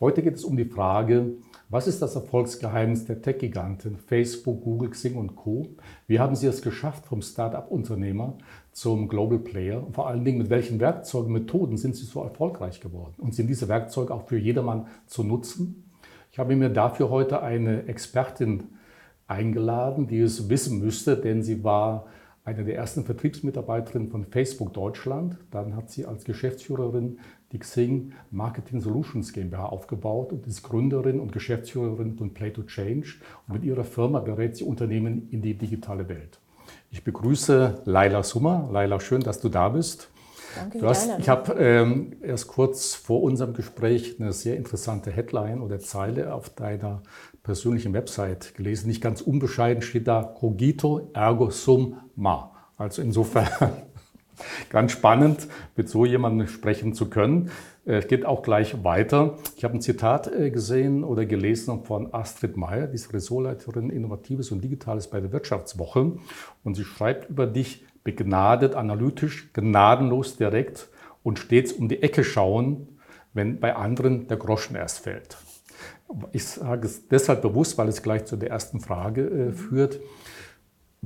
Heute geht es um die Frage, was ist das Erfolgsgeheimnis der Tech-Giganten Facebook, Google, Xing und Co? Wie haben sie es geschafft vom Start-up-Unternehmer zum Global Player? Und vor allen Dingen, mit welchen Werkzeugen, Methoden sind sie so erfolgreich geworden? Und sind diese Werkzeuge auch für jedermann zu nutzen? Ich habe mir dafür heute eine Expertin eingeladen, die es wissen müsste, denn sie war eine der ersten Vertriebsmitarbeiterinnen von Facebook Deutschland. Dann hat sie als Geschäftsführerin die Xing Marketing Solutions GmbH aufgebaut und ist Gründerin und Geschäftsführerin von Play to Change. Und mit ihrer Firma berät sie Unternehmen in die digitale Welt. Ich begrüße Laila Summer. Laila, schön, dass du da bist. Danke, du hast, ich habe ähm, erst kurz vor unserem Gespräch eine sehr interessante Headline oder Zeile auf deiner persönlichen Website gelesen. Nicht ganz unbescheiden steht da Cogito ergo sum ma. Also insofern ganz spannend, mit so jemandem sprechen zu können. Äh, es geht auch gleich weiter. Ich habe ein Zitat äh, gesehen oder gelesen von Astrid Meyer, die ist Ressortleiterin Innovatives und Digitales bei der Wirtschaftswoche. Und sie schreibt über dich begnadet, analytisch, gnadenlos direkt und stets um die Ecke schauen, wenn bei anderen der Groschen erst fällt. Ich sage es deshalb bewusst, weil es gleich zu der ersten Frage äh, führt.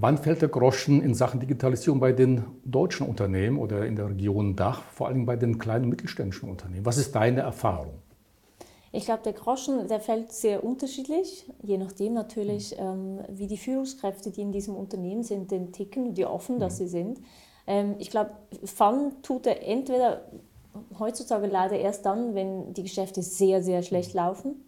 Wann fällt der Groschen in Sachen Digitalisierung bei den deutschen Unternehmen oder in der Region Dach, vor allem bei den kleinen und mittelständischen Unternehmen? Was ist deine Erfahrung? Ich glaube, der Groschen, der fällt sehr unterschiedlich, je nachdem natürlich, mhm. ähm, wie die Führungskräfte, die in diesem Unternehmen sind, den ticken, wie offen mhm. das sie sind. Ähm, ich glaube, Fun tut er entweder heutzutage leider erst dann, wenn die Geschäfte sehr, sehr schlecht mhm. laufen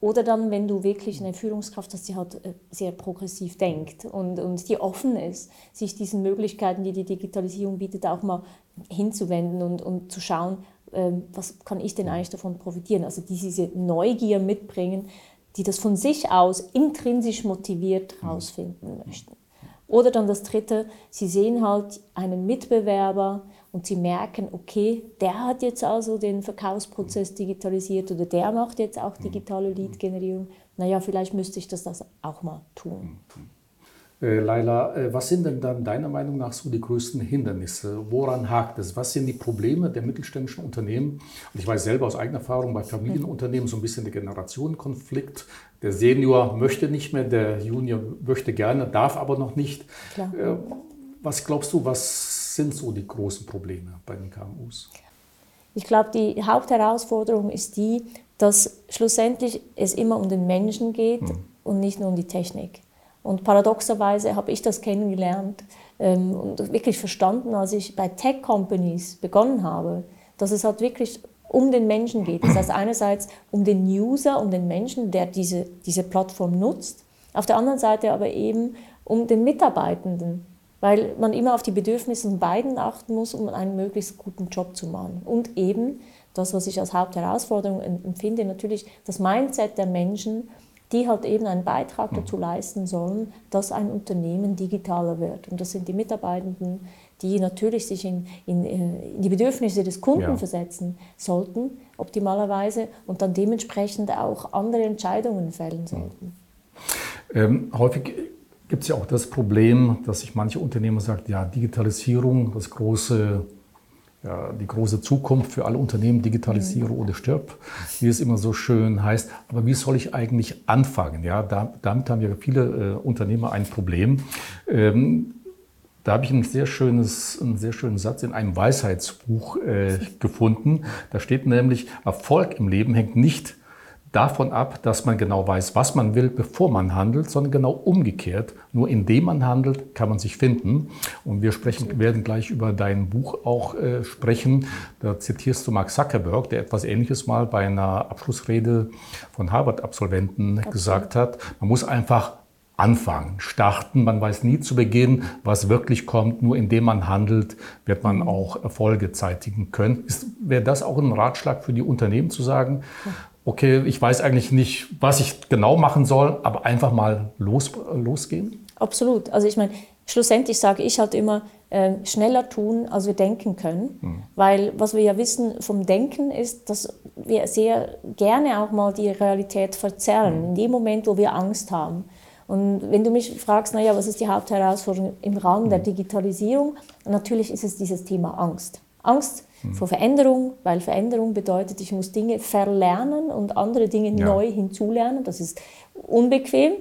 oder dann, wenn du wirklich eine Führungskraft hast, die halt äh, sehr progressiv denkt und, und die offen ist, sich diesen Möglichkeiten, die die Digitalisierung bietet, auch mal hinzuwenden und, und zu schauen, ähm, was kann ich denn eigentlich davon profitieren. Also die diese Neugier mitbringen, die das von sich aus intrinsisch motiviert herausfinden möchten. Oder dann das Dritte, sie sehen halt einen Mitbewerber, und sie merken, okay, der hat jetzt also den Verkaufsprozess digitalisiert oder der macht jetzt auch mhm. digitale Lead-Generierung. Naja, vielleicht müsste ich das, das auch mal tun. Äh, Laila, äh, was sind denn dann deiner Meinung nach so die größten Hindernisse? Woran hakt es? Was sind die Probleme der mittelständischen Unternehmen? Und ich weiß selber aus eigener Erfahrung bei Familienunternehmen so ein bisschen der Generationenkonflikt. Der Senior möchte nicht mehr, der Junior möchte gerne, darf aber noch nicht. Klar. Äh, was glaubst du, was sind so die großen Probleme bei den KMUs? Ich glaube, die Hauptherausforderung ist die, dass schlussendlich es immer um den Menschen geht hm. und nicht nur um die Technik. Und paradoxerweise habe ich das kennengelernt ähm, und wirklich verstanden, als ich bei Tech-Companies begonnen habe, dass es halt wirklich um den Menschen geht. Das heißt einerseits um den User, um den Menschen, der diese, diese Plattform nutzt, auf der anderen Seite aber eben um den Mitarbeitenden, weil man immer auf die Bedürfnisse von beiden achten muss, um einen möglichst guten Job zu machen. Und eben das, was ich als Hauptherausforderung empfinde, natürlich das Mindset der Menschen, die halt eben einen Beitrag dazu mhm. leisten sollen, dass ein Unternehmen digitaler wird. Und das sind die Mitarbeitenden, die natürlich sich in, in, äh, in die Bedürfnisse des Kunden ja. versetzen sollten, optimalerweise, und dann dementsprechend auch andere Entscheidungen fällen sollten. Ähm, häufig gibt es ja auch das Problem, dass sich manche Unternehmer sagen, ja, Digitalisierung, das große, ja, die große Zukunft für alle Unternehmen, digitalisiere oder stirb, wie es immer so schön heißt. Aber wie soll ich eigentlich anfangen? Ja, da, damit haben ja viele äh, Unternehmer ein Problem. Ähm, da habe ich ein sehr schönes, einen sehr schönen Satz in einem Weisheitsbuch äh, gefunden. Da steht nämlich, Erfolg im Leben hängt nicht davon ab, dass man genau weiß, was man will, bevor man handelt, sondern genau umgekehrt. Nur indem man handelt, kann man sich finden. Und wir sprechen, werden gleich über dein Buch auch äh, sprechen. Da zitierst du Mark Zuckerberg, der etwas Ähnliches mal bei einer Abschlussrede von Harvard-Absolventen okay. gesagt hat. Man muss einfach anfangen, starten. Man weiß nie zu Beginn, was wirklich kommt. Nur indem man handelt, wird man mhm. auch Erfolge zeitigen können. Wäre das auch ein Ratschlag für die Unternehmen zu sagen, okay, ich weiß eigentlich nicht, was ich genau machen soll, aber einfach mal los, losgehen? Absolut. Also ich meine, schlussendlich sage ich halt immer, äh, schneller tun, als wir denken können. Mhm. Weil was wir ja wissen vom Denken ist, dass wir sehr gerne auch mal die Realität verzerren, mhm. in dem Moment, wo wir Angst haben. Und wenn du mich fragst, naja, was ist die Hauptherausforderung im Rahmen mhm. der Digitalisierung? Natürlich ist es dieses Thema Angst. Angst mhm. vor Veränderung, weil Veränderung bedeutet, ich muss Dinge verlernen und andere Dinge ja. neu hinzulernen. Das ist unbequem.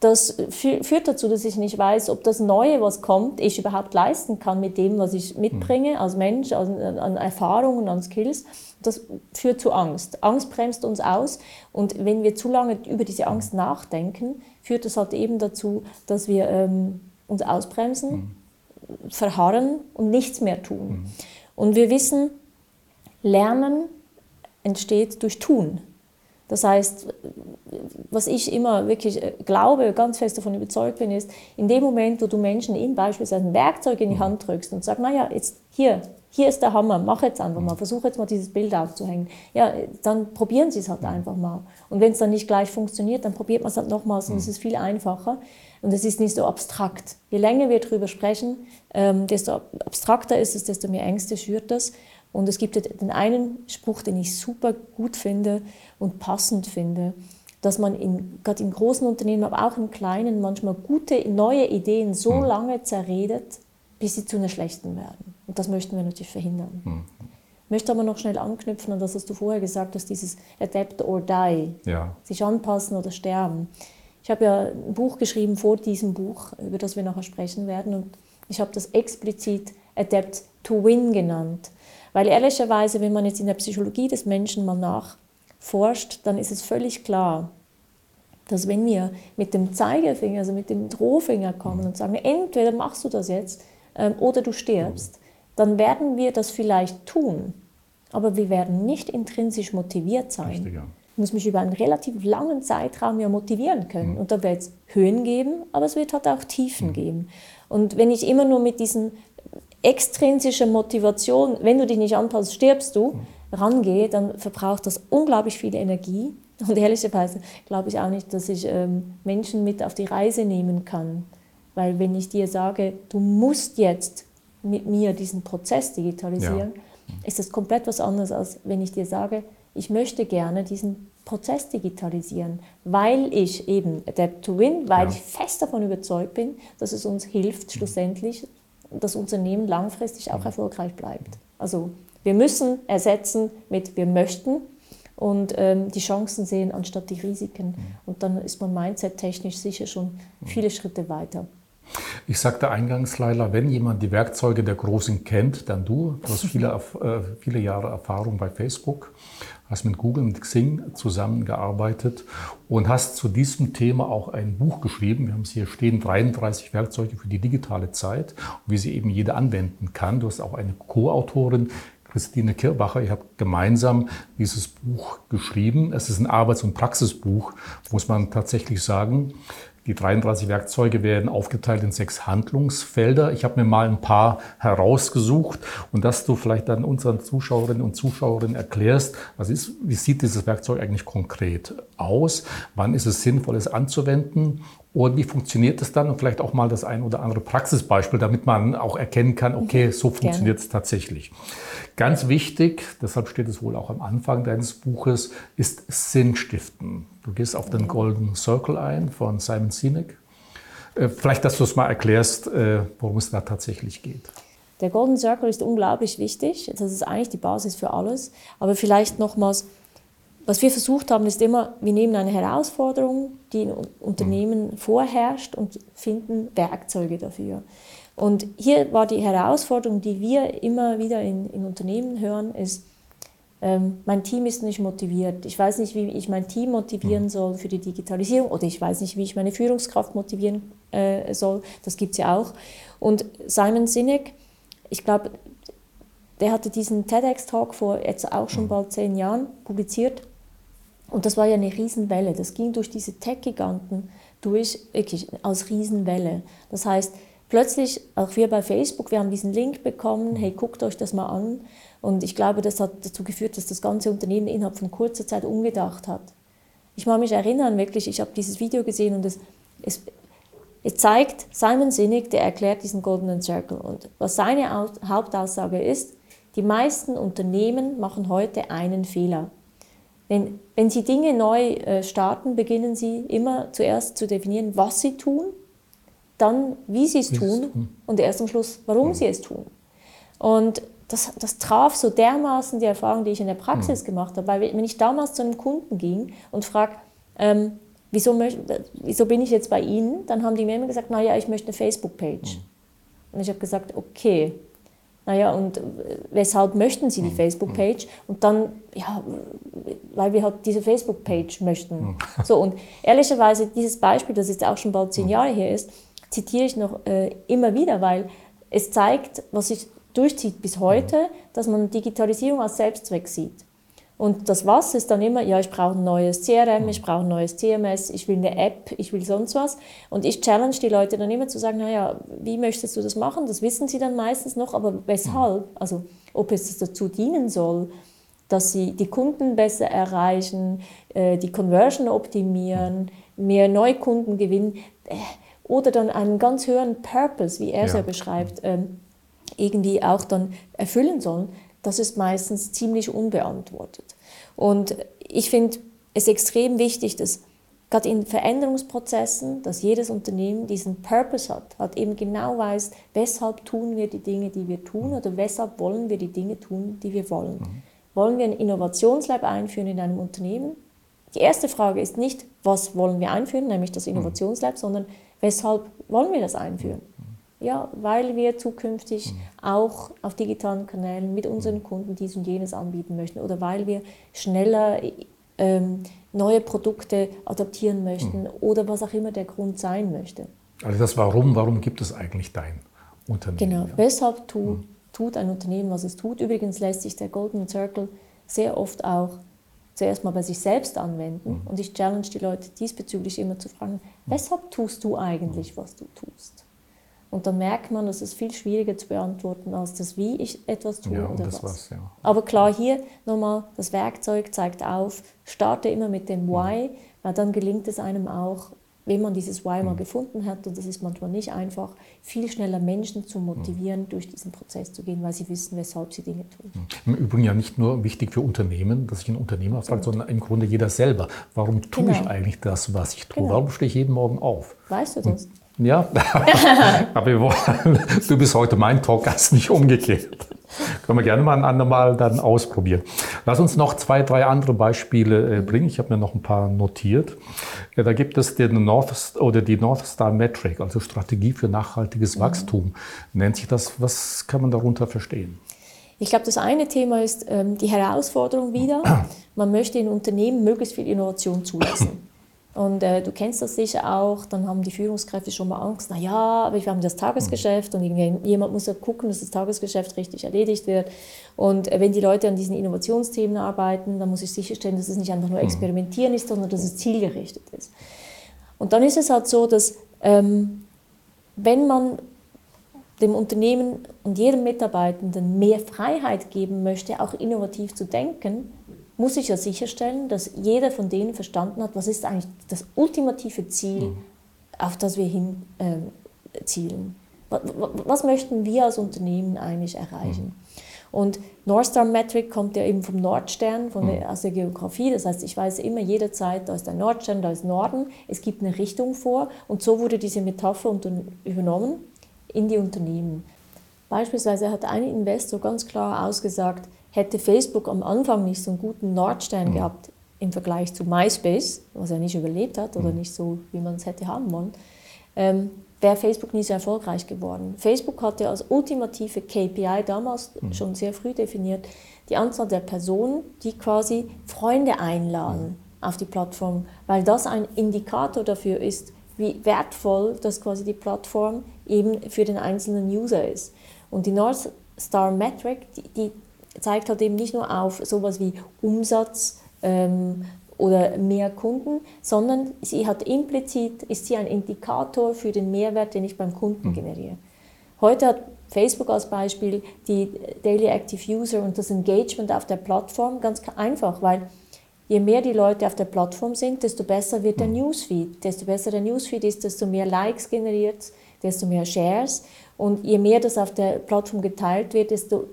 Das führt dazu, dass ich nicht weiß, ob das Neue, was kommt, ich überhaupt leisten kann mit dem, was ich mitbringe mhm. als Mensch, an Erfahrungen, an Skills. Das führt zu Angst. Angst bremst uns aus und wenn wir zu lange über diese Angst nachdenken, führt das halt eben dazu, dass wir ähm, uns ausbremsen, mhm. verharren und nichts mehr tun. Mhm. Und wir wissen, Lernen entsteht durch Tun. Das heißt, was ich immer wirklich äh, glaube, ganz fest davon überzeugt bin, ist, in dem Moment, wo du Menschen in beispielsweise ein Werkzeug in die Hand drückst und sagst, naja, jetzt hier, hier ist der Hammer, mach jetzt einfach mal, versuch jetzt mal dieses Bild aufzuhängen. Ja, dann probieren sie es halt einfach mal. Und wenn es dann nicht gleich funktioniert, dann probiert man es halt nochmals und es ist viel einfacher. Und es ist nicht so abstrakt. Je länger wir darüber sprechen, ähm, desto abstrakter ist es, desto mehr Ängste schürt das. Und es gibt den einen Spruch, den ich super gut finde und passend finde, dass man in, gerade in großen Unternehmen, aber auch in kleinen, manchmal gute neue Ideen so mhm. lange zerredet, bis sie zu einer schlechten werden. Und das möchten wir natürlich verhindern. Mhm. Ich möchte aber noch schnell anknüpfen an das, was du vorher gesagt hast, dieses Adapt or Die, ja. sich anpassen oder sterben. Ich habe ja ein Buch geschrieben vor diesem Buch, über das wir nachher sprechen werden, und ich habe das explizit Adapt to Win genannt. Weil ehrlicherweise, wenn man jetzt in der Psychologie des Menschen mal nachforscht, dann ist es völlig klar, dass wenn wir mit dem Zeigefinger, also mit dem Drohfinger kommen und sagen, entweder machst du das jetzt ähm, oder du stirbst, dann werden wir das vielleicht tun, aber wir werden nicht intrinsisch motiviert sein. Richtig, ja. Ich muss mich über einen relativ langen Zeitraum ja motivieren können. Mhm. Und da wird es Höhen geben, aber es wird halt auch Tiefen mhm. geben. Und wenn ich immer nur mit diesen extrinsischen Motivation, wenn du dich nicht anpasst, stirbst du, mhm. rangehe, dann verbraucht das unglaublich viel Energie und ehrlicherweise glaube ich auch nicht, dass ich ähm, Menschen mit auf die Reise nehmen kann. Weil wenn ich dir sage, du musst jetzt mit mir diesen Prozess digitalisieren, ja. ist das komplett was anderes, als wenn ich dir sage, ich möchte gerne diesen Prozess digitalisieren, weil ich eben Adapt to Win, weil ja. ich fest davon überzeugt bin, dass es uns hilft, schlussendlich das Unternehmen langfristig auch erfolgreich bleibt. Also wir müssen ersetzen mit wir möchten und ähm, die Chancen sehen anstatt die Risiken. Und dann ist man mindset-technisch sicher schon viele Schritte weiter. Ich sagte eingangs, Leila, wenn jemand die Werkzeuge der Großen kennt, dann du. Du hast viele, äh, viele Jahre Erfahrung bei Facebook, hast mit Google und Xing zusammengearbeitet und hast zu diesem Thema auch ein Buch geschrieben. Wir haben es hier stehen, 33 Werkzeuge für die digitale Zeit und wie sie eben jeder anwenden kann. Du hast auch eine Co-Autorin, Christine Kirbacher. Ihr habt gemeinsam dieses Buch geschrieben. Es ist ein Arbeits- und Praxisbuch, muss man tatsächlich sagen. Die 33 Werkzeuge werden aufgeteilt in sechs Handlungsfelder. Ich habe mir mal ein paar herausgesucht und dass du vielleicht dann unseren Zuschauerinnen und Zuschauerinnen erklärst, was ist, wie sieht dieses Werkzeug eigentlich konkret aus? Wann ist es sinnvoll, es anzuwenden? Und wie funktioniert es dann? Und vielleicht auch mal das ein oder andere Praxisbeispiel, damit man auch erkennen kann, okay, mhm. so funktioniert es tatsächlich. Ganz wichtig, deshalb steht es wohl auch am Anfang deines Buches, ist Sinnstiften. Du gehst auf den Golden Circle ein von Simon Sinek. Äh, vielleicht, dass du es mal erklärst, äh, worum es da tatsächlich geht. Der Golden Circle ist unglaublich wichtig. Das ist eigentlich die Basis für alles. Aber vielleicht nochmals, was wir versucht haben, ist immer, wir nehmen eine Herausforderung, die in Unternehmen mhm. vorherrscht und finden Werkzeuge dafür. Und hier war die Herausforderung, die wir immer wieder in, in Unternehmen hören, ist, ähm, mein Team ist nicht motiviert. Ich weiß nicht, wie ich mein Team motivieren mhm. soll für die Digitalisierung oder ich weiß nicht, wie ich meine Führungskraft motivieren äh, soll. Das gibt es ja auch. Und Simon Sinek, ich glaube, der hatte diesen TEDx-Talk vor jetzt auch schon mhm. bald zehn Jahren publiziert und das war ja eine Riesenwelle. Das ging durch diese Tech-Giganten durch, wirklich als Riesenwelle. Das heißt, plötzlich, auch wir bei Facebook, wir haben diesen Link bekommen, hey, guckt euch das mal an. Und ich glaube, das hat dazu geführt, dass das ganze Unternehmen innerhalb von kurzer Zeit umgedacht hat. Ich mag mich erinnern, wirklich, ich habe dieses Video gesehen und es, es, es zeigt Simon Sinek, der erklärt diesen Golden Circle. Und was seine Hauptaussage ist, die meisten Unternehmen machen heute einen Fehler. Wenn, wenn Sie Dinge neu äh, starten, beginnen Sie immer zuerst zu definieren, was Sie tun, dann wie Sie es tun und erst am Schluss, warum Sie es tun. Und das, das traf so dermaßen die Erfahrung, die ich in der Praxis mhm. gemacht habe. Weil wenn ich damals zu einem Kunden ging und frage, ähm, wieso, wieso bin ich jetzt bei Ihnen, dann haben die mir immer gesagt, naja, ich möchte eine Facebook-Page. Mhm. Und ich habe gesagt, okay, naja, und weshalb möchten Sie die mhm. Facebook-Page? Und dann, ja, weil wir halt diese Facebook-Page möchten. Mhm. So, und ehrlicherweise, dieses Beispiel, das jetzt auch schon bald zehn. Jahre her ist, zitiere ich noch äh, immer wieder, weil es zeigt, was sich durchzieht bis heute, dass man Digitalisierung als Selbstzweck sieht. Und das Was ist dann immer, ja, ich brauche ein neues CRM, ich brauche ein neues TMS, ich will eine App, ich will sonst was. Und ich challenge die Leute dann immer zu sagen, naja, wie möchtest du das machen? Das wissen sie dann meistens noch, aber weshalb? Also ob es dazu dienen soll, dass sie die Kunden besser erreichen, äh, die Conversion optimieren, mehr Neukunden gewinnen äh, oder dann einen ganz höheren Purpose, wie er es ja beschreibt, ähm, irgendwie auch dann erfüllen sollen das ist meistens ziemlich unbeantwortet. Und ich finde es extrem wichtig, dass gerade in Veränderungsprozessen, dass jedes Unternehmen diesen Purpose hat, hat eben genau weiß, weshalb tun wir die Dinge, die wir tun oder weshalb wollen wir die Dinge tun, die wir wollen. Mhm. Wollen wir ein Innovationslab einführen in einem Unternehmen? Die erste Frage ist nicht, was wollen wir einführen, nämlich das mhm. Innovationslab, sondern weshalb wollen wir das einführen? Ja, weil wir zukünftig mhm. auch auf digitalen Kanälen mit unseren Kunden dies und jenes anbieten möchten oder weil wir schneller ähm, neue Produkte adaptieren möchten mhm. oder was auch immer der Grund sein möchte. Also das Warum, warum gibt es eigentlich dein Unternehmen? Genau, ja? weshalb tu, mhm. tut ein Unternehmen, was es tut. Übrigens lässt sich der Golden Circle sehr oft auch zuerst mal bei sich selbst anwenden. Mhm. Und ich challenge die Leute diesbezüglich immer zu fragen, mhm. weshalb tust du eigentlich, was du tust? Und dann merkt man, dass es viel schwieriger zu beantworten als das, wie ich etwas tue ja, oder was. was ja. Aber klar, hier nochmal, das Werkzeug zeigt auf, starte immer mit dem Why, weil dann gelingt es einem auch, wenn man dieses Why mal mhm. gefunden hat, und das ist manchmal nicht einfach, viel schneller Menschen zu motivieren, mhm. durch diesen Prozess zu gehen, weil sie wissen, weshalb sie Dinge tun. Mhm. Im Übrigen ja nicht nur wichtig für Unternehmen, dass ich ein Unternehmer frage, sondern im Grunde jeder selber. Warum tue genau. ich eigentlich das, was ich tue? Genau. Warum stehe ich jeden Morgen auf? Weißt du das? Und ja, aber wir wollen, du bist heute mein Talkgast, nicht umgekehrt. Können wir gerne mal ein andermal dann ausprobieren. Lass uns noch zwei, drei andere Beispiele äh, bringen. Ich habe mir noch ein paar notiert. Da gibt es den North oder die North Star Metric, also Strategie für nachhaltiges mhm. Wachstum. Nennt sich das, was kann man darunter verstehen? Ich glaube, das eine Thema ist ähm, die Herausforderung wieder. Man möchte in Unternehmen möglichst viel Innovation zulassen. Und äh, du kennst das sicher auch, dann haben die Führungskräfte schon mal Angst, na ja, aber wir haben das Tagesgeschäft und jemand muss ja gucken, dass das Tagesgeschäft richtig erledigt wird. Und äh, wenn die Leute an diesen Innovationsthemen arbeiten, dann muss ich sicherstellen, dass es nicht einfach nur mhm. experimentieren ist, sondern dass es zielgerichtet ist. Und dann ist es halt so, dass ähm, wenn man dem Unternehmen und jedem Mitarbeitenden mehr Freiheit geben möchte, auch innovativ zu denken, muss ich ja sicherstellen, dass jeder von denen verstanden hat, was ist eigentlich das ultimative Ziel, mhm. auf das wir hin äh, zielen. Was, was, möchten wir als Unternehmen eigentlich erreichen? Mhm. Und North Star Metric kommt ja eben vom Nordstern, von der, mhm. aus der Geografie. Das heißt, ich weiß immer jederzeit, da ist ein Nordstern, da ist Norden. Es gibt eine Richtung vor. Und so wurde diese Metapher übernommen in die Unternehmen. Beispielsweise hat ein Investor ganz klar ausgesagt, hätte Facebook am Anfang nicht so einen guten Nordstern mhm. gehabt im Vergleich zu MySpace, was er nicht überlebt hat oder mhm. nicht so, wie man es hätte haben wollen, ähm, wäre Facebook nie so erfolgreich geworden. Facebook hatte als ultimative KPI damals mhm. schon sehr früh definiert die Anzahl der Personen, die quasi Freunde einladen mhm. auf die Plattform, weil das ein Indikator dafür ist, wie wertvoll das quasi die Plattform eben für den einzelnen User ist. Und die North Star Metric, die, die zeigt halt eben nicht nur auf sowas wie Umsatz ähm, oder mehr Kunden, sondern sie hat implizit, ist sie ein Indikator für den Mehrwert, den ich beim Kunden mhm. generiere. Heute hat Facebook als Beispiel die Daily Active User und das Engagement auf der Plattform ganz einfach, weil je mehr die Leute auf der Plattform sind, desto besser wird der mhm. Newsfeed. Desto besser der Newsfeed ist, desto mehr Likes generiert, desto mehr Shares. Und je mehr das auf der Plattform geteilt wird, desto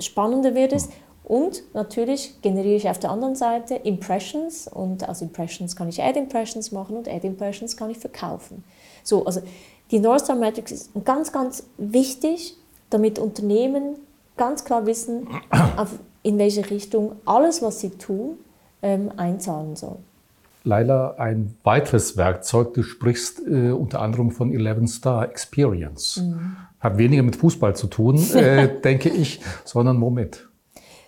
spannender wird es. Und natürlich generiere ich auf der anderen Seite Impressions und aus Impressions kann ich Ad Impressions machen und Ad Impressions kann ich verkaufen. So, also die North Star Metrics ist ganz, ganz wichtig, damit Unternehmen ganz klar wissen, in welche Richtung alles, was sie tun, ähm, einzahlen soll. Leila, ein weiteres Werkzeug, du sprichst äh, unter anderem von 11 Star Experience. Mhm. Hat weniger mit Fußball zu tun, äh, denke ich, sondern womit?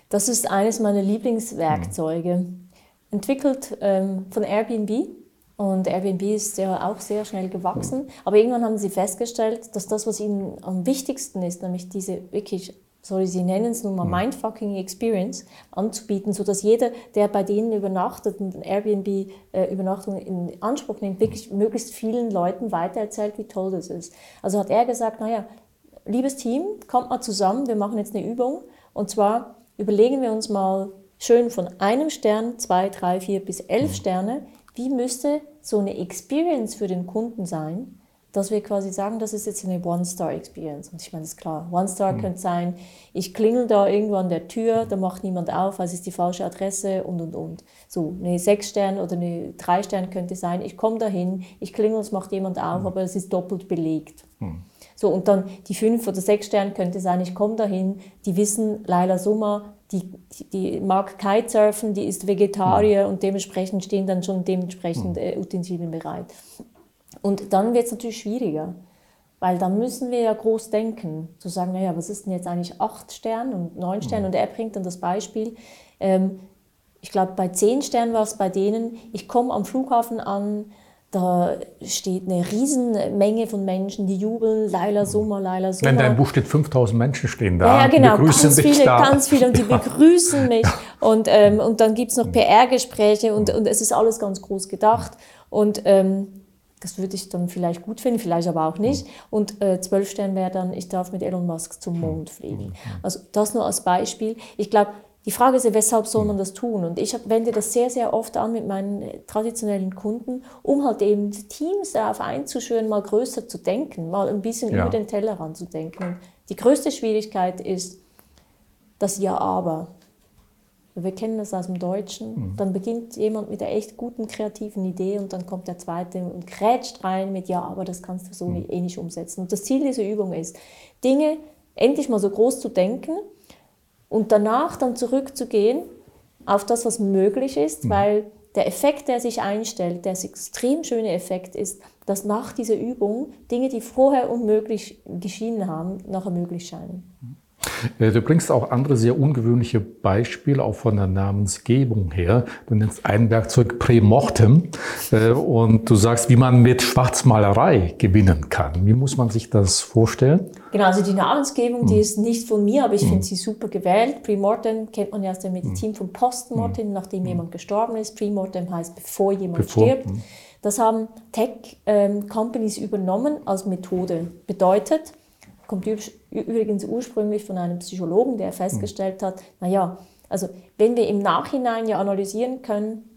Das ist eines meiner Lieblingswerkzeuge. Mhm. Entwickelt ähm, von Airbnb. Und Airbnb ist ja auch sehr schnell gewachsen. Aber irgendwann haben sie festgestellt, dass das, was ihnen am wichtigsten ist, nämlich diese wirklich sorry, sie nennen es nun mal mhm. Mindfucking Experience, anzubieten, sodass jeder, der bei denen übernachtet und Airbnb-Übernachtung äh, in Anspruch nimmt, wirklich möglichst vielen Leuten weitererzählt, wie toll das ist. Also hat er gesagt, naja, liebes Team, kommt mal zusammen, wir machen jetzt eine Übung. Und zwar überlegen wir uns mal schön von einem Stern, zwei, drei, vier bis elf mhm. Sterne, wie müsste so eine Experience für den Kunden sein, dass wir quasi sagen, das ist jetzt eine One-Star-Experience. Und ich meine, das ist klar. One-Star mhm. könnte sein, ich klingel da irgendwo an der Tür, da macht niemand auf, es ist die falsche Adresse und, und, und. So, eine sechs Stern oder eine drei Stern könnte sein, ich komme dahin, ich klingel, es macht jemand auf, mhm. aber es ist doppelt belegt. Mhm. So, und dann die fünf oder sechs Stern könnte sein, ich komme dahin, die wissen, Laila Summer, die, die mag Kitesurfen, die ist Vegetarier und dementsprechend stehen dann schon dementsprechend äh, Utensilien bereit. Und dann wird es natürlich schwieriger, weil dann müssen wir ja groß denken, zu sagen, naja, was ist denn jetzt eigentlich acht Sterne und neun Sterne? Mhm. Und er bringt dann das Beispiel, ähm, ich glaube, bei zehn Sternen war es bei denen, ich komme am Flughafen an, da steht eine Riesenmenge von Menschen, die jubeln, Laila Sommer, Laila Sommer. Wenn dein Buch steht, 5000 Menschen stehen da. Ja, ja genau, ganz viele, da. ganz viele und die ja. begrüßen mich. Und, ähm, und dann gibt es noch PR-Gespräche und, und es ist alles ganz groß gedacht. Und ähm, das würde ich dann vielleicht gut finden, vielleicht aber auch nicht. Und äh, zwölf Sterne wäre dann, ich darf mit Elon Musk zum Mond fliegen. Also das nur als Beispiel. Ich glaube, die Frage ist ja, weshalb soll man das tun? Und ich wende das sehr, sehr oft an mit meinen traditionellen Kunden, um halt eben Teams darauf einzuschwören, mal größer zu denken, mal ein bisschen ja. über den Tellerrand zu denken. Und die größte Schwierigkeit ist das Ja-Aber. Wir kennen das aus dem Deutschen. Mhm. Dann beginnt jemand mit einer echt guten kreativen Idee und dann kommt der zweite und grätscht rein mit, ja, aber das kannst du so mhm. eh nicht umsetzen. Und das Ziel dieser Übung ist, Dinge endlich mal so groß zu denken und danach dann zurückzugehen auf das, was möglich ist, mhm. weil der Effekt, der sich einstellt, der extrem schöne Effekt ist, dass nach dieser Übung Dinge, die vorher unmöglich geschienen haben, nachher möglich scheinen. Äh, du bringst auch andere sehr ungewöhnliche Beispiele, auch von der Namensgebung her. Du nennst ein Werkzeug Prämortem äh, und du sagst, wie man mit Schwarzmalerei gewinnen kann. Wie muss man sich das vorstellen? Genau, also die Namensgebung, die hm. ist nicht von mir, aber ich finde hm. sie super gewählt. Prämortem kennt man ja aus der Medizin hm. von Postmortem, nachdem jemand gestorben ist. Prämortem heißt, bevor jemand bevor, stirbt. Das haben Tech-Companies ähm, übernommen als Methode. Bedeutet, kommt übrigens ursprünglich von einem Psychologen, der festgestellt hat, naja, also wenn wir im Nachhinein ja analysieren können,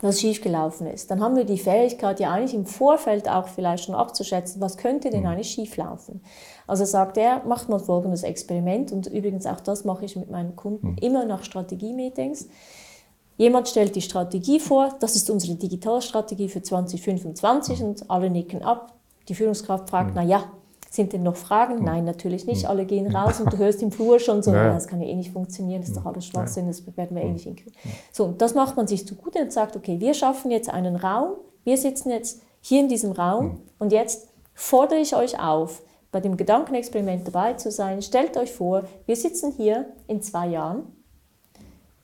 was schiefgelaufen ist, dann haben wir die Fähigkeit ja eigentlich im Vorfeld auch vielleicht schon abzuschätzen, was könnte denn mhm. eigentlich schieflaufen. Also sagt er, macht mal folgendes Experiment und übrigens auch das mache ich mit meinen Kunden mhm. immer nach Strategie-Meetings. Jemand stellt die Strategie vor, das ist unsere Digitalstrategie für 2025 mhm. und alle nicken ab. Die Führungskraft fragt, mhm. na ja, sind denn noch Fragen? Hm. Nein, natürlich nicht. Hm. Alle gehen raus und du hörst im Flur schon so, ja. das kann ja eh nicht funktionieren, das ist doch alles Schwachsinn, das werden wir eh hm. nicht hinkriegen. So, und das macht man sich zugute und sagt, okay, wir schaffen jetzt einen Raum, wir sitzen jetzt hier in diesem Raum und jetzt fordere ich euch auf, bei dem Gedankenexperiment dabei zu sein. Stellt euch vor, wir sitzen hier in zwei Jahren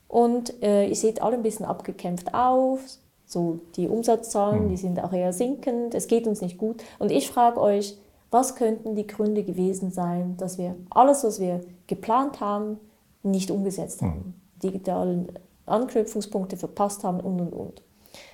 und äh, ihr seht alle ein bisschen abgekämpft auf, so die Umsatzzahlen, die sind auch eher sinkend, es geht uns nicht gut. Und ich frage euch, was könnten die Gründe gewesen sein, dass wir alles, was wir geplant haben, nicht umgesetzt haben, mhm. digitale Anknüpfungspunkte verpasst haben und und und.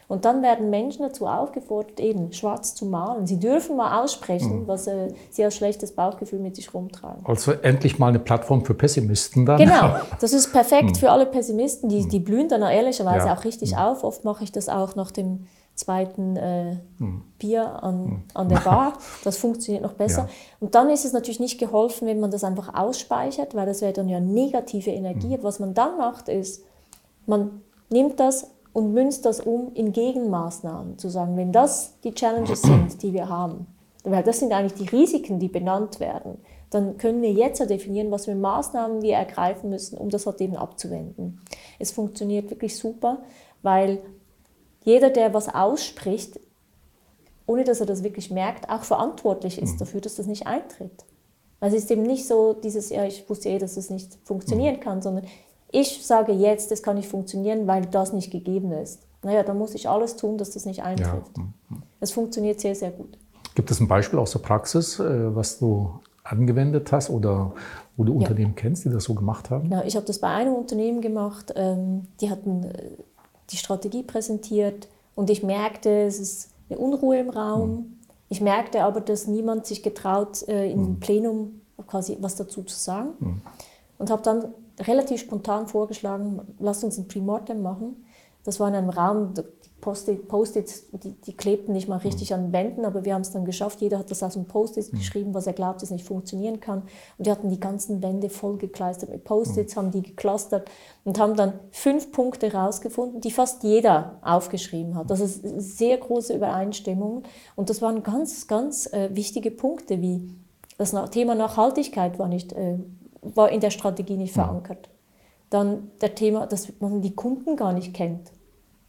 Und dann werden Menschen dazu aufgefordert, eben schwarz zu malen. Sie dürfen mal aussprechen, mhm. was äh, sie als schlechtes Bauchgefühl mit sich rumtragen. Also endlich mal eine Plattform für Pessimisten dann. Genau, das ist perfekt mhm. für alle Pessimisten. Die, die blühen dann ehrlicherweise ja. auch richtig mhm. auf. Oft mache ich das auch nach dem zweiten äh, hm. Bier an, hm. an der Bar. Das funktioniert noch besser. Ja. Und dann ist es natürlich nicht geholfen, wenn man das einfach ausspeichert, weil das wäre dann ja negative Energie. Hm. Was man dann macht, ist, man nimmt das und münzt das um in Gegenmaßnahmen. Zu sagen, wenn das die Challenges sind, die wir haben, weil das sind eigentlich die Risiken, die benannt werden, dann können wir jetzt ja definieren, was für Maßnahmen wir ergreifen müssen, um das halt eben abzuwenden. Es funktioniert wirklich super, weil jeder, der was ausspricht, ohne dass er das wirklich merkt, auch verantwortlich ist mhm. dafür, dass das nicht eintritt. Weil es ist eben nicht so dieses, ja, ich wusste eh, dass es nicht funktionieren mhm. kann, sondern ich sage jetzt, das kann nicht funktionieren, weil das nicht gegeben ist. Naja, dann muss ich alles tun, dass das nicht eintrifft. Ja. Es funktioniert sehr, sehr gut. Gibt es ein Beispiel aus der Praxis, äh, was du angewendet hast oder wo du Unternehmen ja. kennst, die das so gemacht haben? Ja, ich habe das bei einem Unternehmen gemacht. Ähm, die hatten äh, die Strategie präsentiert und ich merkte, es ist eine Unruhe im Raum. Mhm. Ich merkte aber, dass niemand sich getraut, äh, im mhm. Plenum quasi was dazu zu sagen. Mhm. Und habe dann relativ spontan vorgeschlagen, lasst uns ein Premortem machen. Das war in einem Raum, Post-its, die, die, klebten nicht mal richtig an den Wänden, aber wir haben es dann geschafft. Jeder hat das aus dem Post-its mhm. geschrieben, was er glaubt, dass nicht funktionieren kann. Und wir hatten die ganzen Wände vollgekleistert mit Post-its, mhm. haben die geklustert und haben dann fünf Punkte rausgefunden, die fast jeder aufgeschrieben hat. Das ist sehr große Übereinstimmung. Und das waren ganz, ganz äh, wichtige Punkte, wie das Thema Nachhaltigkeit war, nicht, äh, war in der Strategie nicht verankert. Dann der Thema, dass man die Kunden gar nicht kennt.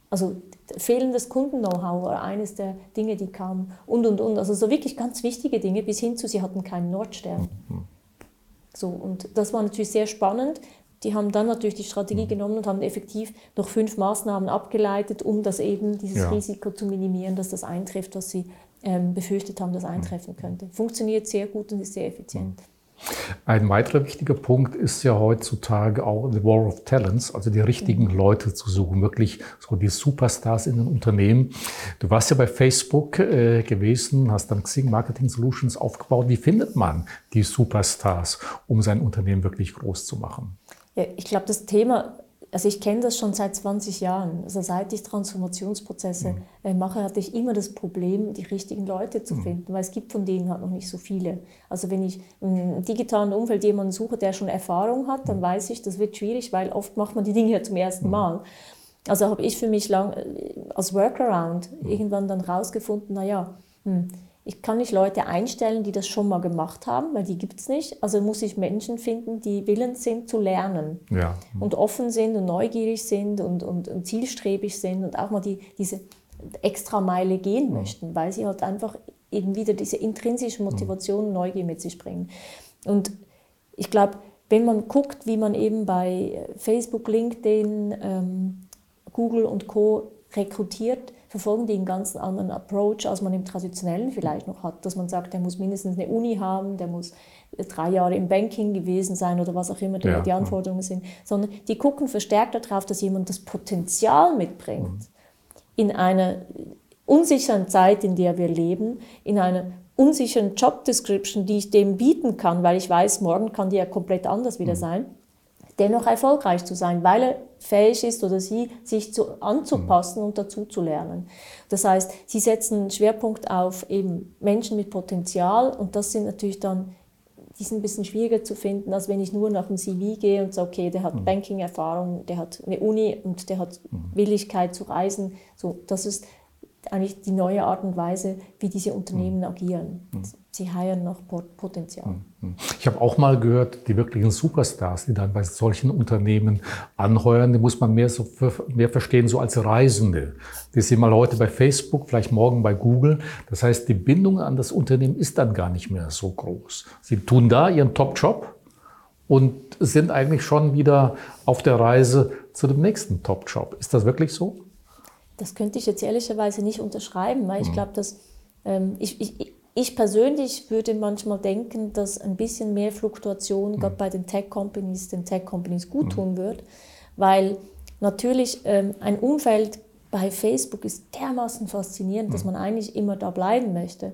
Also fehlendes Kunden-Know-how war eines der Dinge, die kamen und, und, und. Also so wirklich ganz wichtige Dinge bis hin zu, sie hatten keinen Nordstern. Mhm. So, und das war natürlich sehr spannend. Die haben dann natürlich die Strategie mhm. genommen und haben effektiv noch fünf Maßnahmen abgeleitet, um das eben, dieses ja. Risiko zu minimieren, dass das eintrifft, was sie ähm, befürchtet haben, dass eintreffen könnte. Funktioniert sehr gut und ist sehr effizient. Mhm. Ein weiterer wichtiger Punkt ist ja heutzutage auch the War of Talents, also die richtigen mhm. Leute zu suchen, wirklich so die Superstars in den Unternehmen. Du warst ja bei Facebook äh, gewesen, hast dann Xing Marketing Solutions aufgebaut. Wie findet man die Superstars, um sein Unternehmen wirklich groß zu machen? Ja, ich glaube, das Thema also ich kenne das schon seit 20 Jahren. Also seit ich Transformationsprozesse mhm. Äh, mache, hatte ich immer das Problem, die richtigen Leute zu mhm. finden, weil es gibt von denen halt noch nicht so viele. Also wenn ich im digitalen Umfeld jemanden suche, der schon Erfahrung hat, dann mhm. weiß ich, das wird schwierig, weil oft macht man die Dinge ja zum ersten mhm. Mal. Also habe ich für mich lang äh, als Workaround mhm. irgendwann dann rausgefunden, naja, hm, ich kann nicht Leute einstellen, die das schon mal gemacht haben, weil die gibt es nicht. Also muss ich Menschen finden, die willens sind zu lernen ja. und offen sind und neugierig sind und, und, und zielstrebig sind und auch mal die, diese extra Meile gehen ja. möchten, weil sie halt einfach eben wieder diese intrinsische Motivation und Neugier mit sich bringen. Und ich glaube, wenn man guckt, wie man eben bei Facebook, LinkedIn, ähm, Google und Co rekrutiert, verfolgen die einen ganz anderen Approach, als man im Traditionellen vielleicht noch hat. Dass man sagt, der muss mindestens eine Uni haben, der muss drei Jahre im Banking gewesen sein oder was auch immer ja. die Anforderungen sind. Sondern die gucken verstärkt darauf, dass jemand das Potenzial mitbringt, mhm. in einer unsicheren Zeit, in der wir leben, in einer unsicheren Job Description, die ich dem bieten kann, weil ich weiß, morgen kann die ja komplett anders wieder mhm. sein dennoch erfolgreich zu sein, weil er fähig ist oder sie, sich zu, anzupassen und dazu zu lernen. Das heißt, sie setzen einen Schwerpunkt auf eben Menschen mit Potenzial und das sind natürlich dann, die sind ein bisschen schwieriger zu finden, als wenn ich nur nach dem CV gehe und sage, okay, der hat mhm. Banking-Erfahrung, der hat eine Uni und der hat mhm. Willigkeit zu reisen. So, das ist eigentlich die neue Art und Weise, wie diese Unternehmen mhm. agieren. Mhm. Sie heiern noch Potenzial. Mhm. Ich habe auch mal gehört, die wirklichen Superstars, die dann bei solchen Unternehmen anheuern, die muss man mehr, so mehr verstehen so als Reisende. Die sind mal heute bei Facebook, vielleicht morgen bei Google. Das heißt, die Bindung an das Unternehmen ist dann gar nicht mehr so groß. Sie tun da ihren Top-Job und sind eigentlich schon wieder auf der Reise zu dem nächsten Top-Job. Ist das wirklich so? Das könnte ich jetzt ehrlicherweise nicht unterschreiben, weil ich mhm. glaube, dass ähm, ich, ich, ich persönlich würde manchmal denken, dass ein bisschen mehr Fluktuation mhm. gerade bei den Tech-Companies den Tech-Companies gut mhm. tun wird, weil natürlich ähm, ein Umfeld bei Facebook ist dermaßen faszinierend, dass mhm. man eigentlich immer da bleiben möchte.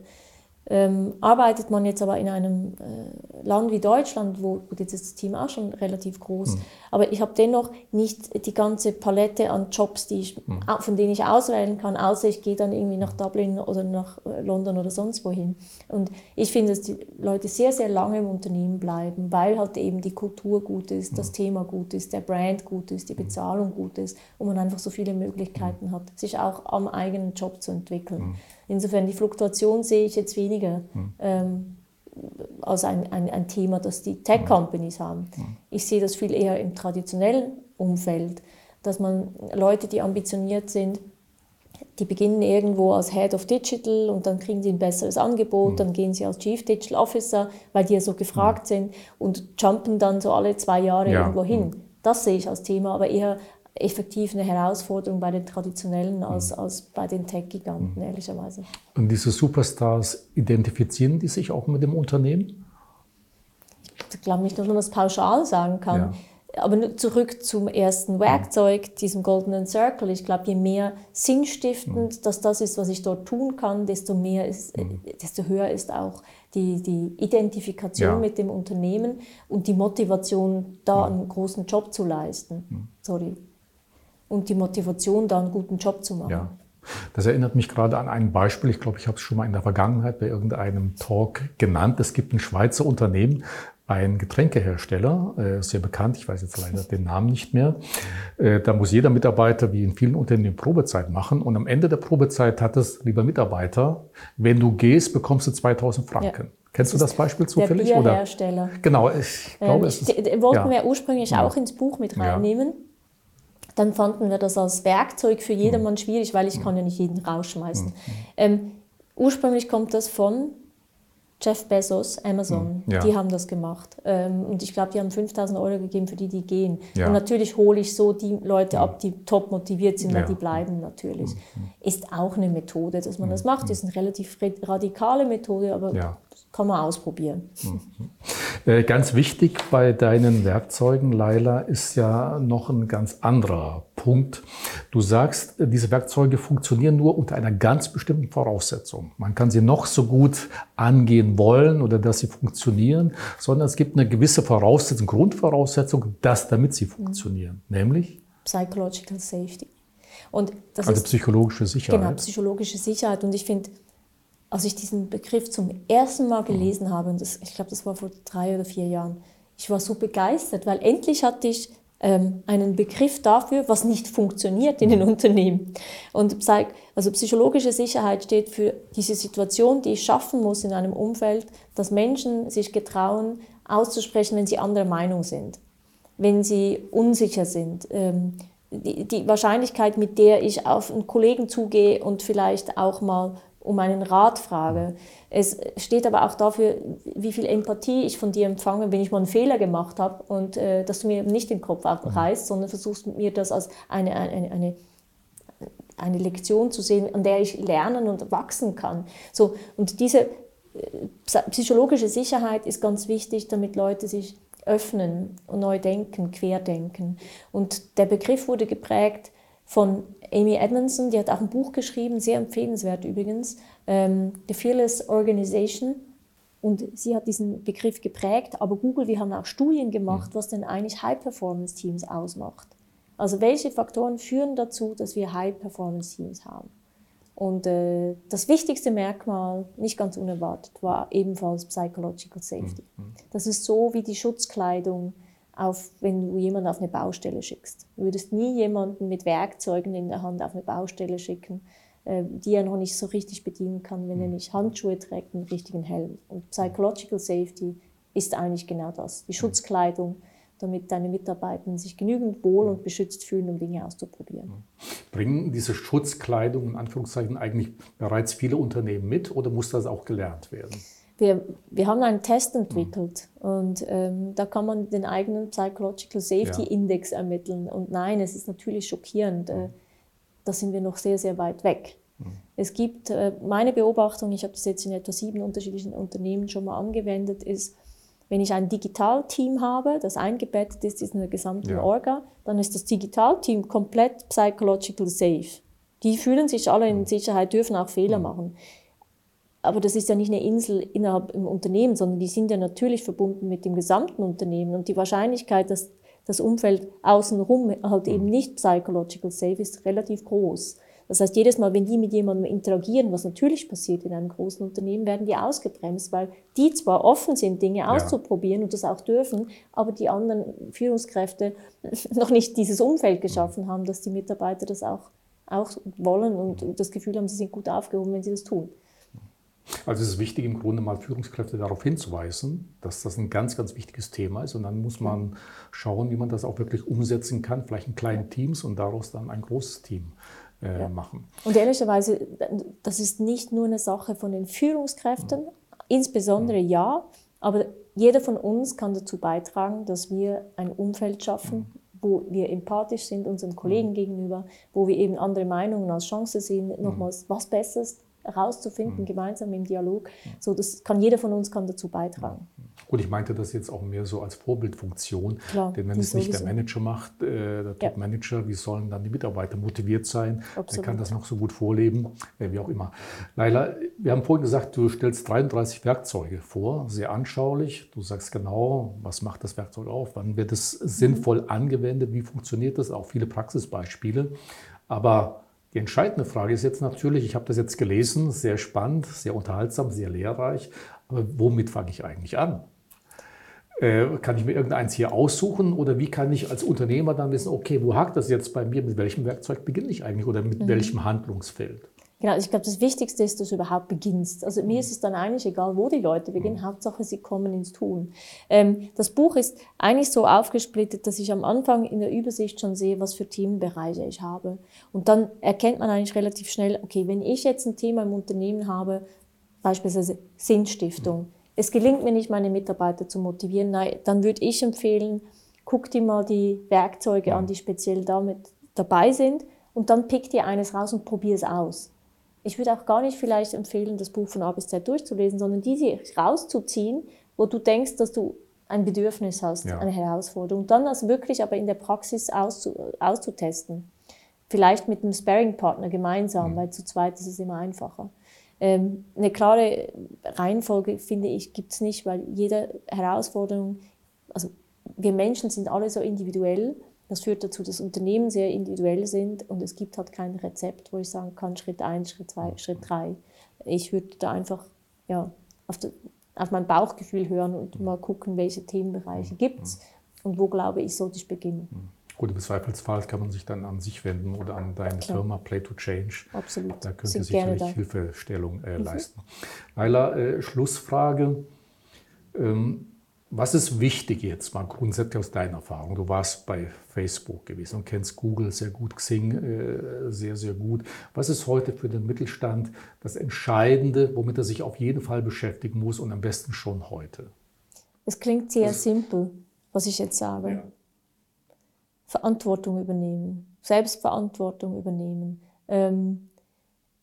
Ähm, arbeitet man jetzt aber in einem äh, Land wie Deutschland, wo gut, jetzt ist das Team auch schon relativ groß, mhm. aber ich habe dennoch nicht die ganze Palette an Jobs, die ich, mhm. von denen ich auswählen kann, außer ich gehe dann irgendwie nach Dublin oder nach äh, London oder sonst wohin. Und ich finde, dass die Leute sehr, sehr lange im Unternehmen bleiben, weil halt eben die Kultur gut ist, mhm. das Thema gut ist, der Brand gut ist, die mhm. Bezahlung gut ist und man einfach so viele Möglichkeiten mhm. hat, sich auch am eigenen Job zu entwickeln. Insofern die Fluktuation sehe ich jetzt weniger. Hm. Ähm, als ein, ein, ein Thema, das die Tech-Companies haben. Ich sehe das viel eher im traditionellen Umfeld, dass man Leute, die ambitioniert sind, die beginnen irgendwo als Head of Digital und dann kriegen sie ein besseres Angebot, mhm. dann gehen sie als Chief Digital Officer, weil die ja so gefragt mhm. sind und jumpen dann so alle zwei Jahre ja. irgendwo hin. Mhm. Das sehe ich als Thema, aber eher effektiv eine Herausforderung bei den Traditionellen als, mhm. als bei den Tech-Giganten, mhm. ehrlicherweise. Und diese Superstars, identifizieren die sich auch mit dem Unternehmen? Ich glaube nicht, dass man das pauschal sagen kann. Ja aber zurück zum ersten Werkzeug, diesem Goldenen Circle. Ich glaube, je mehr sinnstiftend mhm. dass das ist, was ich dort tun kann, desto, mehr ist, mhm. desto höher ist auch die, die Identifikation ja. mit dem Unternehmen und die Motivation, da einen großen Job zu leisten. Mhm. Sorry. Und die Motivation, da einen guten Job zu machen. Ja. Das erinnert mich gerade an ein Beispiel. Ich glaube, ich habe es schon mal in der Vergangenheit bei irgendeinem Talk genannt. Es gibt ein Schweizer Unternehmen, ein Getränkehersteller, äh, sehr bekannt, ich weiß jetzt leider den Namen nicht mehr. Äh, da muss jeder Mitarbeiter, wie in vielen Unternehmen, Probezeit machen. Und am Ende der Probezeit hat es, lieber Mitarbeiter, wenn du gehst, bekommst du 2000 Franken. Ja. Kennst du das Beispiel zufällig? Der Bierhersteller. Oder? Genau, ich glaube, ähm, es ist... Den wollten ja. wir ursprünglich ja. auch ins Buch mit reinnehmen. Dann fanden wir das als Werkzeug für jedermann mhm. schwierig, weil ich mhm. kann ja nicht jeden rausschmeißen. Mhm. Ähm, ursprünglich kommt das von Jeff Bezos, Amazon, ja. die haben das gemacht. Ähm, und ich glaube, die haben 5000 Euro gegeben für die, die gehen. Ja. Und natürlich hole ich so die Leute ab, die top motiviert sind, weil die bleiben natürlich. Ist auch eine Methode, dass man das macht. Ist eine relativ radikale Methode, aber kann man ausprobieren. Äh, ganz wichtig bei deinen Werkzeugen, Laila, ist ja noch ein ganz anderer Punkt. Du sagst, diese Werkzeuge funktionieren nur unter einer ganz bestimmten Voraussetzung. Man kann sie noch so gut angehen wollen oder dass sie funktionieren, sondern es gibt eine gewisse Voraussetzung, Grundvoraussetzung, dass damit sie funktionieren, mhm. nämlich Psychological Safety. Und das also ist, psychologische Sicherheit. Genau, psychologische Sicherheit. Und ich finde, als ich diesen Begriff zum ersten Mal gelesen habe, und das, ich glaube, das war vor drei oder vier Jahren, ich war so begeistert, weil endlich hatte ich ähm, einen Begriff dafür, was nicht funktioniert in den Unternehmen. Und also psychologische Sicherheit steht für diese Situation, die ich schaffen muss in einem Umfeld, dass Menschen sich getrauen, auszusprechen, wenn sie anderer Meinung sind, wenn sie unsicher sind. Ähm, die, die Wahrscheinlichkeit, mit der ich auf einen Kollegen zugehe und vielleicht auch mal um einen Rat frage. Es steht aber auch dafür, wie viel Empathie ich von dir empfange, wenn ich mal einen Fehler gemacht habe und äh, dass du mir nicht den Kopf abreißt, sondern versuchst mir das als eine, eine, eine, eine Lektion zu sehen, an der ich lernen und wachsen kann. So, und diese äh, psychologische Sicherheit ist ganz wichtig, damit Leute sich öffnen und neu denken, querdenken. Und der Begriff wurde geprägt von Amy Edmondson, die hat auch ein Buch geschrieben, sehr empfehlenswert übrigens, ähm, The Fearless Organization. Und sie hat diesen Begriff geprägt, aber Google, wir haben auch Studien gemacht, was denn eigentlich High-Performance-Teams ausmacht. Also welche Faktoren führen dazu, dass wir High-Performance-Teams haben. Und äh, das wichtigste Merkmal, nicht ganz unerwartet, war ebenfalls Psychological Safety. Mhm. Das ist so wie die Schutzkleidung, auf, wenn du jemanden auf eine Baustelle schickst. Du würdest nie jemanden mit Werkzeugen in der Hand auf eine Baustelle schicken, äh, die er noch nicht so richtig bedienen kann, wenn er nicht Handschuhe trägt und einen richtigen Helm. Und Psychological Safety ist eigentlich genau das, die Schutzkleidung, damit deine Mitarbeiter sich genügend wohl und beschützt fühlen, um Dinge auszuprobieren. Bringen diese Schutzkleidung in Anführungszeichen eigentlich bereits viele Unternehmen mit oder muss das auch gelernt werden? Wir, wir haben einen Test entwickelt mhm. und ähm, da kann man den eigenen Psychological Safety ja. Index ermitteln. Und nein, es ist natürlich schockierend. Äh, da sind wir noch sehr, sehr weit weg. Mhm. Es gibt, äh, meine Beobachtung, ich habe das jetzt in etwa sieben unterschiedlichen Unternehmen schon mal angewendet, ist, wenn ich ein Digitalteam habe, das eingebettet ist in der gesamten ja. Orga, dann ist das Digitalteam komplett psychological safe. Die fühlen sich alle in mhm. Sicherheit, dürfen auch Fehler mhm. machen. Aber das ist ja nicht eine Insel innerhalb im Unternehmen, sondern die sind ja natürlich verbunden mit dem gesamten Unternehmen. Und die Wahrscheinlichkeit, dass das Umfeld außenrum halt eben nicht psychological safe ist, relativ groß. Das heißt, jedes Mal, wenn die mit jemandem interagieren, was natürlich passiert in einem großen Unternehmen, werden die ausgebremst, weil die zwar offen sind, Dinge ja. auszuprobieren und das auch dürfen, aber die anderen Führungskräfte noch nicht dieses Umfeld geschaffen haben, dass die Mitarbeiter das auch, auch wollen und das Gefühl haben, sie sind gut aufgehoben, wenn sie das tun. Also es ist wichtig, im Grunde mal Führungskräfte darauf hinzuweisen, dass das ein ganz, ganz wichtiges Thema ist. Und dann muss man schauen, wie man das auch wirklich umsetzen kann, vielleicht in kleinen Teams und daraus dann ein großes Team äh, ja. machen. Und ehrlicherweise, das ist nicht nur eine Sache von den Führungskräften, mhm. insbesondere mhm. ja, aber jeder von uns kann dazu beitragen, dass wir ein Umfeld schaffen, mhm. wo wir empathisch sind unseren Kollegen mhm. gegenüber, wo wir eben andere Meinungen als Chance sehen, mhm. nochmals was Besseres herauszufinden, mhm. gemeinsam im Dialog. So, das kann jeder von uns kann dazu beitragen. Und ich meinte das jetzt auch mehr so als Vorbildfunktion, Klar, denn wenn es nicht der Manager macht, äh, der Top-Manager, ja. wie sollen dann die Mitarbeiter motiviert sein? Absolut. Er kann das noch so gut vorleben, äh, wie auch immer. Laila, wir haben vorhin gesagt, du stellst 33 Werkzeuge vor, sehr anschaulich. Du sagst genau, was macht das Werkzeug auf, wann wird es mhm. sinnvoll angewendet, wie funktioniert das, auch viele Praxisbeispiele. Aber die entscheidende Frage ist jetzt natürlich, ich habe das jetzt gelesen, sehr spannend, sehr unterhaltsam, sehr lehrreich, aber womit fange ich eigentlich an? Äh, kann ich mir irgendeins hier aussuchen oder wie kann ich als Unternehmer dann wissen, okay, wo hakt das jetzt bei mir, mit welchem Werkzeug beginne ich eigentlich oder mit mhm. welchem Handlungsfeld? Genau, also ich glaube, das Wichtigste ist, dass du überhaupt beginnst. Also mir ist es dann eigentlich egal, wo die Leute beginnen, mhm. Hauptsache sie kommen ins Tun. Ähm, das Buch ist eigentlich so aufgesplittet, dass ich am Anfang in der Übersicht schon sehe, was für Themenbereiche ich habe. Und dann erkennt man eigentlich relativ schnell, okay, wenn ich jetzt ein Thema im Unternehmen habe, beispielsweise Sinnstiftung, mhm. es gelingt mir nicht, meine Mitarbeiter zu motivieren, nein, dann würde ich empfehlen, guck dir mal die Werkzeuge mhm. an, die speziell damit dabei sind und dann pick dir eines raus und probier es aus ich würde auch gar nicht vielleicht empfehlen, das Buch von A bis Z durchzulesen, sondern diese rauszuziehen, wo du denkst, dass du ein Bedürfnis hast, ja. eine Herausforderung. Und dann also wirklich aber in der Praxis auszu, auszutesten. Vielleicht mit einem Sparring-Partner gemeinsam, mhm. weil zu zweit ist es immer einfacher. Ähm, eine klare Reihenfolge, finde ich, gibt es nicht, weil jede Herausforderung, also wir Menschen sind alle so individuell das führt dazu, dass Unternehmen sehr individuell sind und es gibt halt kein Rezept, wo ich sagen kann, Schritt 1, Schritt 2, Schritt 3. Ich würde da einfach ja, auf, de, auf mein Bauchgefühl hören und mal gucken, welche Themenbereiche gibt es und wo, glaube ich, sollte ich beginnen. Gut, im Zweifelsfall kann man sich dann an sich wenden oder an deine Klar. Firma Play to Change. Absolut. Da könnt ihr sicherlich Hilfestellung äh, mhm. leisten. Laila, äh, Schlussfrage. Ähm, was ist wichtig jetzt mal grundsätzlich aus deiner Erfahrung? Du warst bei Facebook gewesen und kennst Google sehr gut, Xing äh, sehr, sehr gut. Was ist heute für den Mittelstand das Entscheidende, womit er sich auf jeden Fall beschäftigen muss und am besten schon heute? Es klingt sehr was, simpel, was ich jetzt sage. Ja. Verantwortung übernehmen, Selbstverantwortung übernehmen. Ähm,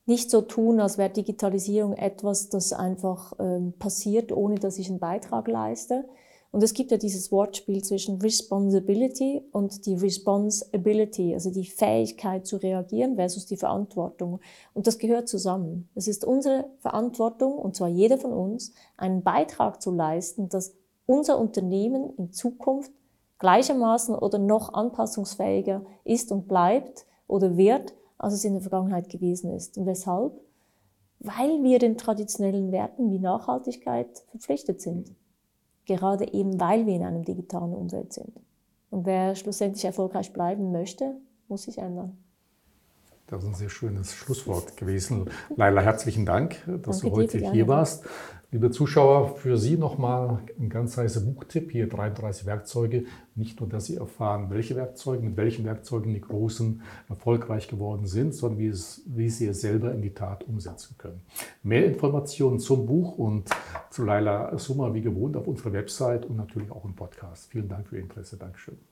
nicht so tun, als wäre Digitalisierung etwas, das einfach ähm, passiert, ohne dass ich einen Beitrag leiste. Und es gibt ja dieses Wortspiel zwischen Responsibility und die Responsibility, also die Fähigkeit zu reagieren versus die Verantwortung. Und das gehört zusammen. Es ist unsere Verantwortung, und zwar jeder von uns, einen Beitrag zu leisten, dass unser Unternehmen in Zukunft gleichermaßen oder noch anpassungsfähiger ist und bleibt oder wird, als es in der Vergangenheit gewesen ist. Und weshalb? Weil wir den traditionellen Werten wie Nachhaltigkeit verpflichtet sind. Gerade eben, weil wir in einem digitalen Umfeld sind. Und wer schlussendlich erfolgreich bleiben möchte, muss sich ändern. Das ist ein sehr schönes Schlusswort gewesen. Laila, herzlichen Dank, dass Danke du heute hier warst. Liebe Zuschauer, für Sie nochmal ein ganz heißer Buchtipp. Hier 33 Werkzeuge. Nicht nur, dass Sie erfahren, welche Werkzeuge, mit welchen Werkzeugen die Großen erfolgreich geworden sind, sondern wie, es, wie Sie es selber in die Tat umsetzen können. Mehr Informationen zum Buch und zu Laila Summer wie gewohnt auf unserer Website und natürlich auch im Podcast. Vielen Dank für Ihr Interesse. Dankeschön.